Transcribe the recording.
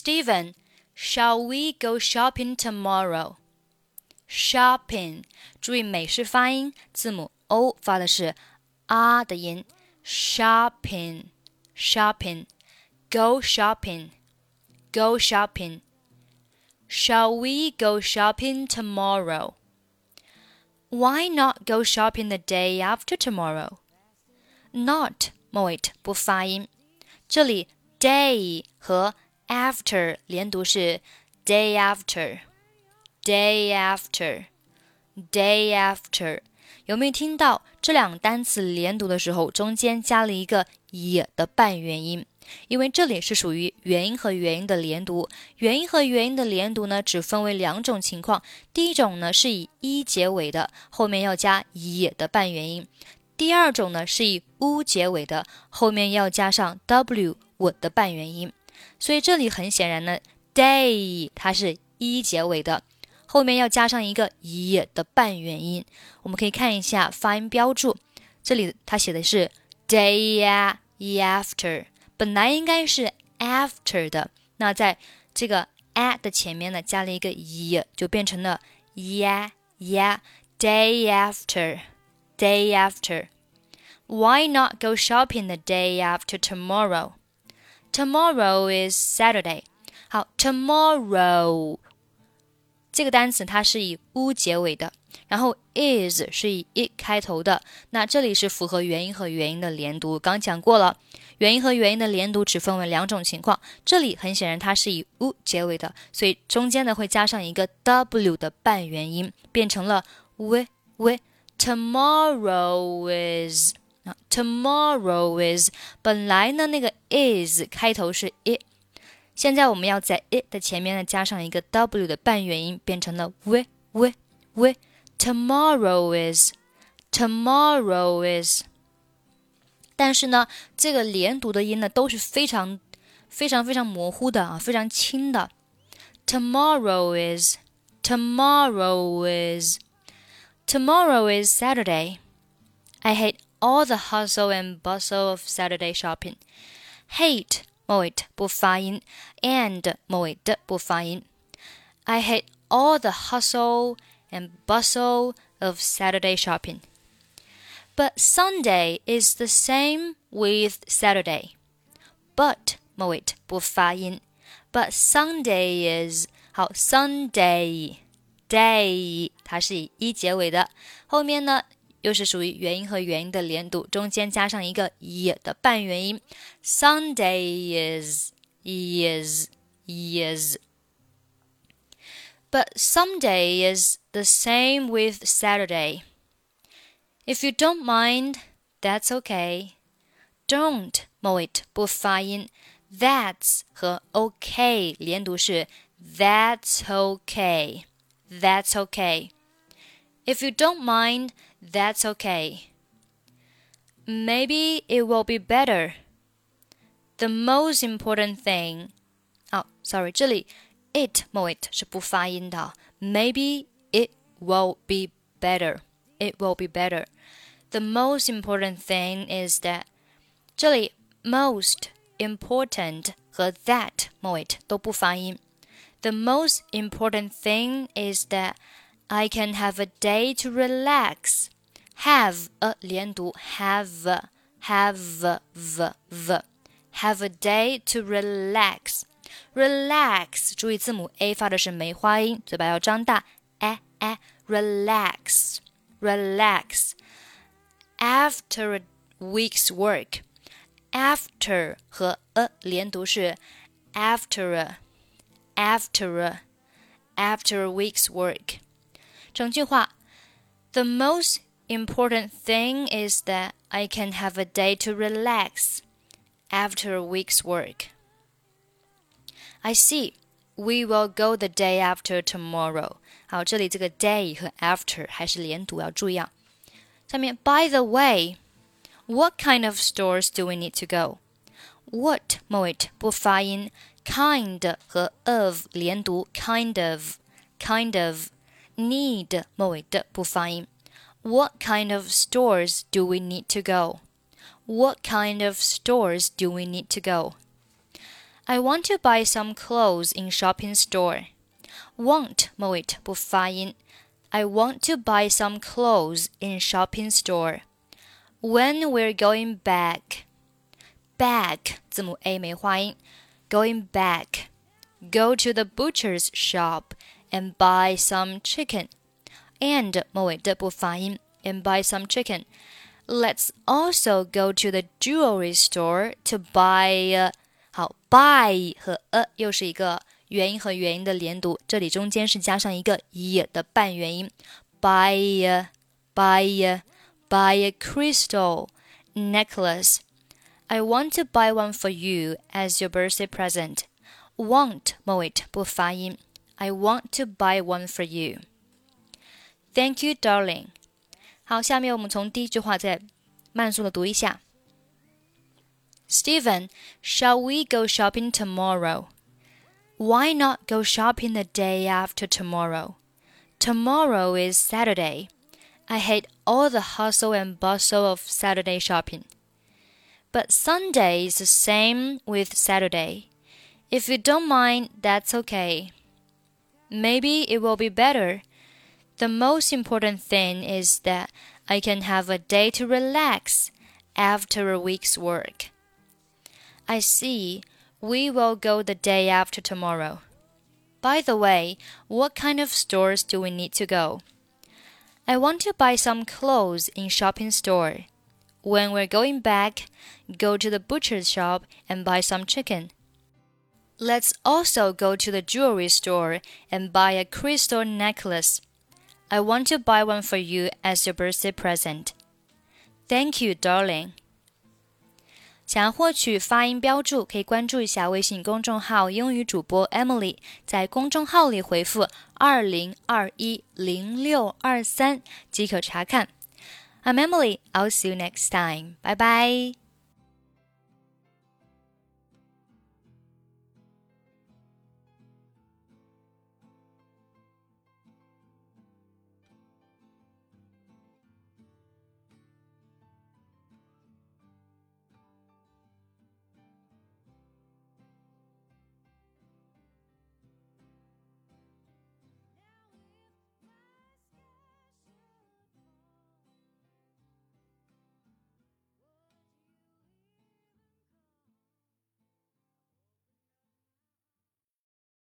Steven, shall we go shopping tomorrow? Shopping，注意美式发音，字母 o _go shopping，go shopping。Shall we go shopping tomorrow? Why not go shopping the day after tomorrow? Not Moit 不发音。这里 day 和 after 连读是 day after, day after, day after。有没有听到这两个单词连读的时候，中间加了一个也的半元音？因为这里是属于元音和元音的连读，元音和元音的连读呢，只分为两种情况。第一种呢是以一结尾的，后面要加也的半元音；第二种呢是以 u 结尾的，后面要加上 w 我的半元音。所以这里很显然呢，day 它是一结尾的，后面要加上一个 e 的半元音。我们可以看一下发音标注，这里它写的是 day after。本来应该是 after 的，那在这个 at 的前面呢，加了一个 e，就变成了 yeah yeah day after day after. Why not go shopping the day after tomorrow? Tomorrow is Saturday. 好，tomorrow 这个单词它是以 u 结尾的。然后 is 是以 it 开头的，那这里是符合元音和元音的连读。刚讲过了，元音和元音的连读只分为两种情况。这里很显然它是以 u 结尾的，所以中间呢会加上一个 w 的半元音，变成了 we we tomorrow is 啊 tomorrow is 本来呢那个 is 开头是 it，现在我们要在 it 的前面呢加上一个 w 的半元音，变成了 we we we。Tomorrow is, tomorrow is。但是呢，这个连读的音呢都是非常、非常、非常模糊的啊，非常轻的。Tomorrow is, tomorrow is, tomorrow is Saturday. I hate all the hustle and bustle of Saturday shopping. Hate 末尾不发音，and 末尾的不发音。I hate all the hustle and bustle of Saturday shopping. But Sunday is the same with Saturday. But 末尾不发音。But Sunday is 好，Sunday day 它是以一结尾的，后面呢 又是属于元音和元音的连读，中间加上一个也的半元音。Sunday is is is but someday is the same with Saturday. If you don't mind, that's okay. Don't 末尾不发音，that's 和 OK 连读是 That's okay. That's okay. If you don't mind, that's okay. Maybe it will be better. The most important thing. Oh, sorry, 这里 it 末尾是不发音的。Maybe it will be better. It will be better. The most important thing is that 这里 most important 和 that 末尾都不发音。The most important thing is that I can have a day to relax. Have a 连读 have have v v have a day to relax relax，注意字母 a 发的是梅花音，嘴巴要张大。哎哎，relax，relax。After a week's work，after 和 a 连读是 after a，after a，after a week's work。 整句话，The most important thing is that I can have a day to relax after a week's work. I see. We will go the day after tomorrow. 好，这里这个 day 和 after 还是连读，要注意啊。下面，By the way, what kind of stores do we need to go? What 末尾不发音，kind 和 of 连读，kind of, kind of. Need 末尾的不发音。What kind of stores do we need to go? What kind of stores do we need to go? I want to buy some clothes in shopping store. Want 末尾不发音。I want to buy some clothes in shopping store. When we're going back, back 字母 a 没发音。Going back, go to the butcher's shop and buy some chicken. And 末尾的不发音。And buy some chicken. Let's also go to the jewelry store to buy、uh,。好，buy 和 a 又是一个元音和元音的连读，这里中间是加上一个 e 的半元音。buy buy buy a crystal necklace. I want to buy one for you as your birthday present. Want 末尾不发音。 I want to buy one for you. Thank you, darling. 好，下面我们从第一句话再慢速的读一下。Steven, shall we go shopping tomorrow? Why not go shopping the day after tomorrow? Tomorrow is Saturday. I hate all the hustle and bustle of Saturday shopping. But Sunday is the same with Saturday. If you don't mind, that's okay. Maybe it will be better the most important thing is that I can have a day to relax after a week's work. I see. We will go the day after tomorrow. By the way, what kind of stores do we need to go? I want to buy some clothes in shopping store. When we're going back, go to the butcher's shop and buy some chicken. Let's also go to the jewelry store and buy a crystal necklace. I want to buy one for you as your birthday present. Thank you, darling. 想要获取发音标注，可以关注一下微信公众号“英语主播 Emily”，在公众号里回复“二零二一零六二三”即可查看。I'm Emily. I'll see you next time. Bye bye.